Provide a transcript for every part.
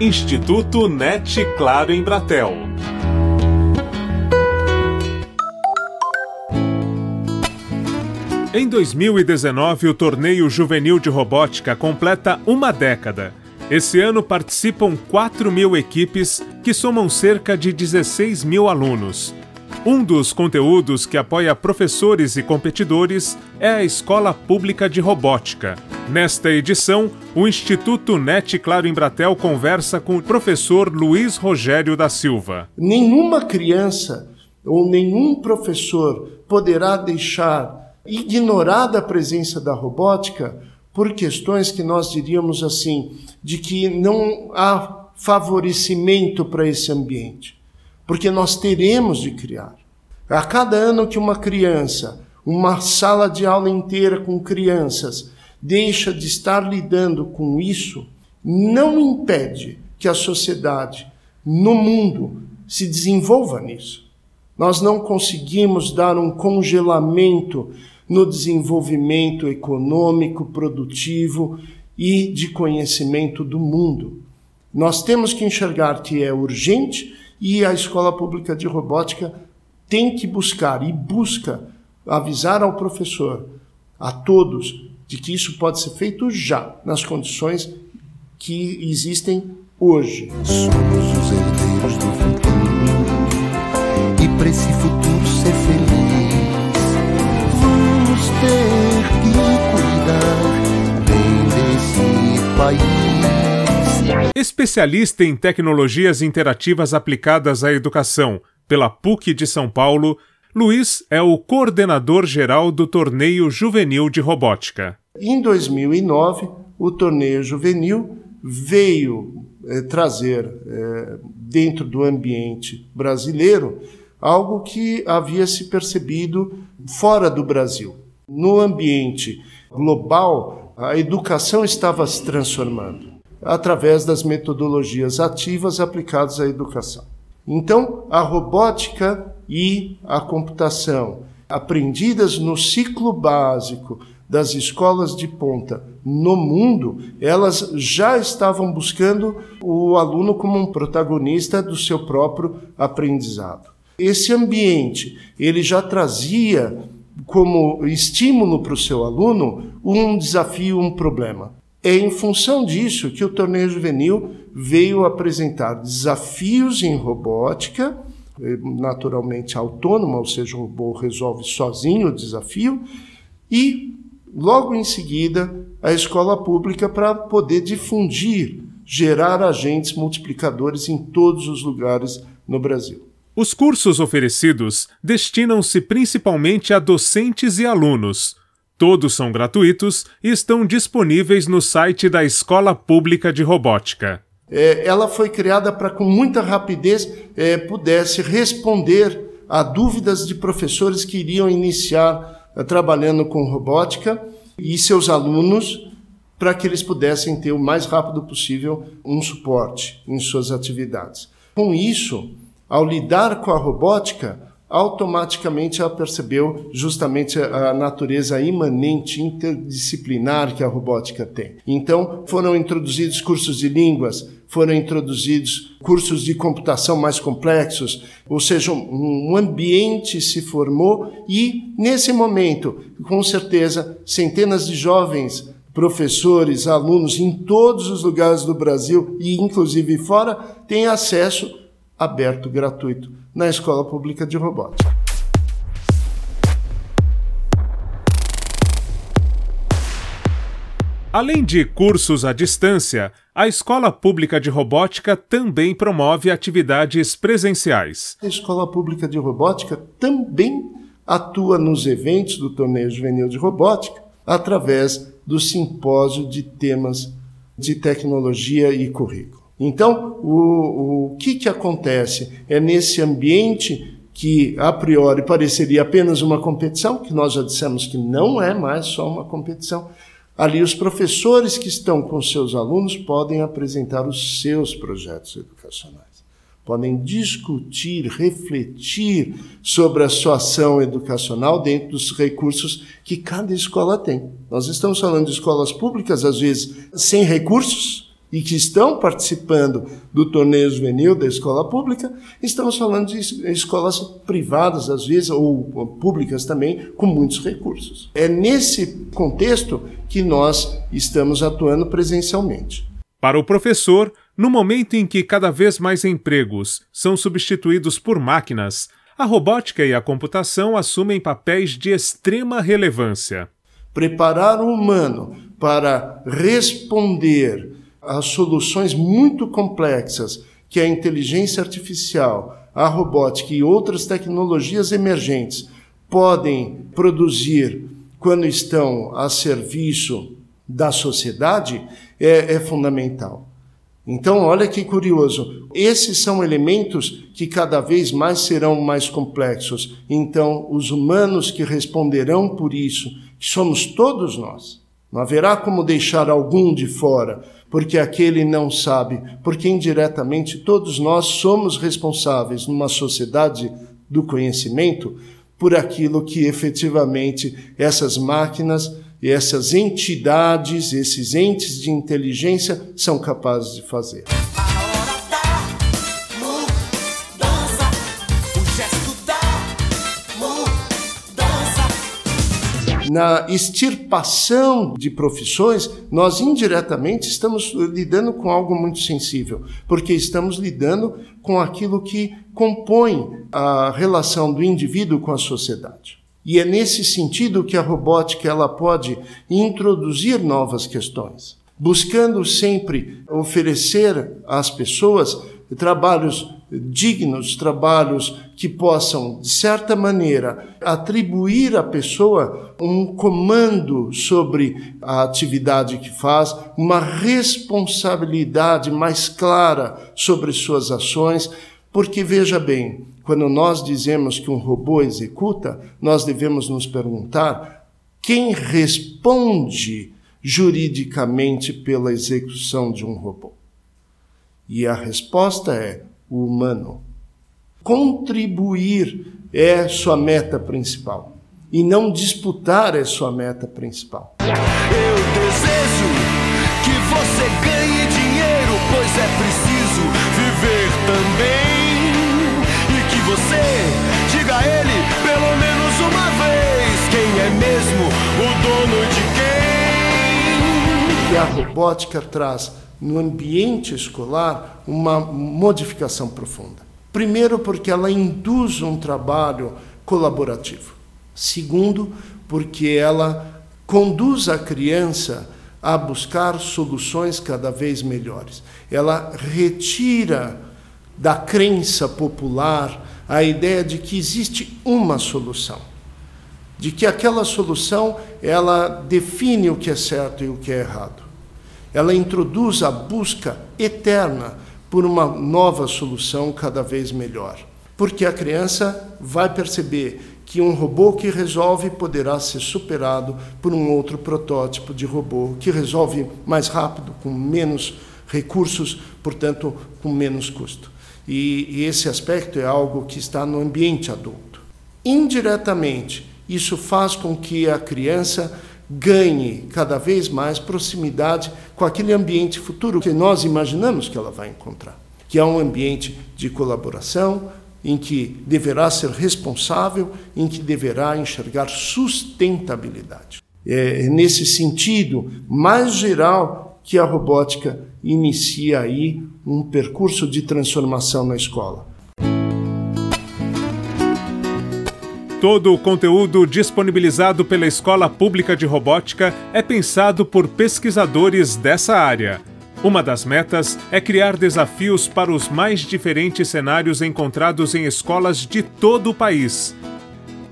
Instituto NET Claro em Bratel. Em 2019, o torneio juvenil de robótica completa uma década. Esse ano participam 4 mil equipes que somam cerca de 16 mil alunos. Um dos conteúdos que apoia professores e competidores é a Escola Pública de Robótica. Nesta edição, o Instituto NET Claro Embratel conversa com o professor Luiz Rogério da Silva. Nenhuma criança ou nenhum professor poderá deixar ignorada a presença da robótica por questões que nós diríamos assim, de que não há favorecimento para esse ambiente porque nós teremos de criar. A cada ano que uma criança, uma sala de aula inteira com crianças, deixa de estar lidando com isso, não impede que a sociedade no mundo se desenvolva nisso. Nós não conseguimos dar um congelamento no desenvolvimento econômico, produtivo e de conhecimento do mundo. Nós temos que enxergar que é urgente e a escola pública de robótica tem que buscar e busca avisar ao professor, a todos, de que isso pode ser feito já, nas condições que existem hoje. Somos os herdeiros do futuro e para esse futuro ser feliz, vamos ter que cuidar bem desse país. Especialista em tecnologias interativas aplicadas à educação pela PUC de São Paulo, Luiz é o coordenador geral do Torneio Juvenil de Robótica. Em 2009, o Torneio Juvenil veio eh, trazer eh, dentro do ambiente brasileiro algo que havia se percebido fora do Brasil. No ambiente global, a educação estava se transformando através das metodologias ativas aplicadas à educação. Então, a robótica e a computação, aprendidas no ciclo básico das escolas de ponta no mundo, elas já estavam buscando o aluno como um protagonista do seu próprio aprendizado. Esse ambiente, ele já trazia como estímulo para o seu aluno um desafio, um problema. É em função disso que o torneio juvenil veio apresentar desafios em robótica, eh, naturalmente autônoma, ou seja, o robô resolve sozinho o desafio, e logo em seguida a escola pública para poder difundir, gerar agentes multiplicadores em todos os lugares no Brasil. Os cursos oferecidos destinam-se principalmente a docentes e alunos Todos são gratuitos e estão disponíveis no site da Escola Pública de Robótica. É, ela foi criada para, com muita rapidez, é, pudesse responder a dúvidas de professores que iriam iniciar é, trabalhando com robótica e seus alunos, para que eles pudessem ter o mais rápido possível um suporte em suas atividades. Com isso, ao lidar com a robótica, automaticamente ela percebeu justamente a natureza imanente interdisciplinar que a robótica tem. Então, foram introduzidos cursos de línguas, foram introduzidos cursos de computação mais complexos, ou seja, um ambiente se formou e, nesse momento, com certeza, centenas de jovens professores, alunos em todos os lugares do Brasil e inclusive fora têm acesso aberto gratuito na Escola Pública de Robótica. Além de cursos à distância, a Escola Pública de Robótica também promove atividades presenciais. A Escola Pública de Robótica também atua nos eventos do Torneio Juvenil de Robótica através do simpósio de temas de tecnologia e currículo. Então, o, o que, que acontece? É nesse ambiente que a priori pareceria apenas uma competição, que nós já dissemos que não é mais só uma competição. Ali, os professores que estão com seus alunos podem apresentar os seus projetos educacionais, podem discutir, refletir sobre a sua ação educacional dentro dos recursos que cada escola tem. Nós estamos falando de escolas públicas, às vezes, sem recursos, e que estão participando do torneio juvenil da escola pública, estamos falando de escolas privadas, às vezes, ou públicas também, com muitos recursos. É nesse contexto que nós estamos atuando presencialmente. Para o professor, no momento em que cada vez mais empregos são substituídos por máquinas, a robótica e a computação assumem papéis de extrema relevância. Preparar o humano para responder às soluções muito complexas que a inteligência artificial, a robótica e outras tecnologias emergentes podem produzir quando estão a serviço da sociedade é, é fundamental. Então, olha que curioso. Esses são elementos que cada vez mais serão mais complexos. Então, os humanos que responderão por isso, que somos todos nós, não haverá como deixar algum de fora, porque aquele não sabe, porque indiretamente todos nós somos responsáveis numa sociedade do conhecimento por aquilo que efetivamente essas máquinas e essas entidades, esses entes de inteligência são capazes de fazer. Na extirpação de profissões, nós indiretamente estamos lidando com algo muito sensível, porque estamos lidando com aquilo que compõe a relação do indivíduo com a sociedade. E é nesse sentido que a robótica ela pode introduzir novas questões, buscando sempre oferecer às pessoas trabalhos dignos, trabalhos que possam, de certa maneira, atribuir à pessoa um comando sobre a atividade que faz, uma responsabilidade mais clara sobre suas ações, porque veja bem, quando nós dizemos que um robô executa, nós devemos nos perguntar quem responde juridicamente pela execução de um robô. E a resposta é o humano. Contribuir é sua meta principal e não disputar é sua meta principal. A robótica traz no ambiente escolar uma modificação profunda. Primeiro, porque ela induz um trabalho colaborativo. Segundo, porque ela conduz a criança a buscar soluções cada vez melhores. Ela retira da crença popular a ideia de que existe uma solução, de que aquela solução ela define o que é certo e o que é errado. Ela introduz a busca eterna por uma nova solução cada vez melhor. Porque a criança vai perceber que um robô que resolve poderá ser superado por um outro protótipo de robô que resolve mais rápido, com menos recursos, portanto, com menos custo. E, e esse aspecto é algo que está no ambiente adulto. Indiretamente, isso faz com que a criança ganhe cada vez mais proximidade com aquele ambiente futuro que nós imaginamos que ela vai encontrar, que é um ambiente de colaboração, em que deverá ser responsável, em que deverá enxergar sustentabilidade. É nesse sentido mais geral que a robótica inicia aí um percurso de transformação na escola. Todo o conteúdo disponibilizado pela Escola Pública de Robótica é pensado por pesquisadores dessa área. Uma das metas é criar desafios para os mais diferentes cenários encontrados em escolas de todo o país.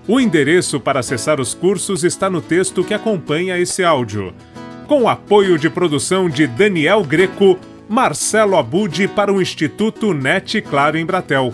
O endereço para acessar os cursos está no texto que acompanha esse áudio com apoio de produção de Daniel Greco, Marcelo Abude para o Instituto NET Claro em Bratel.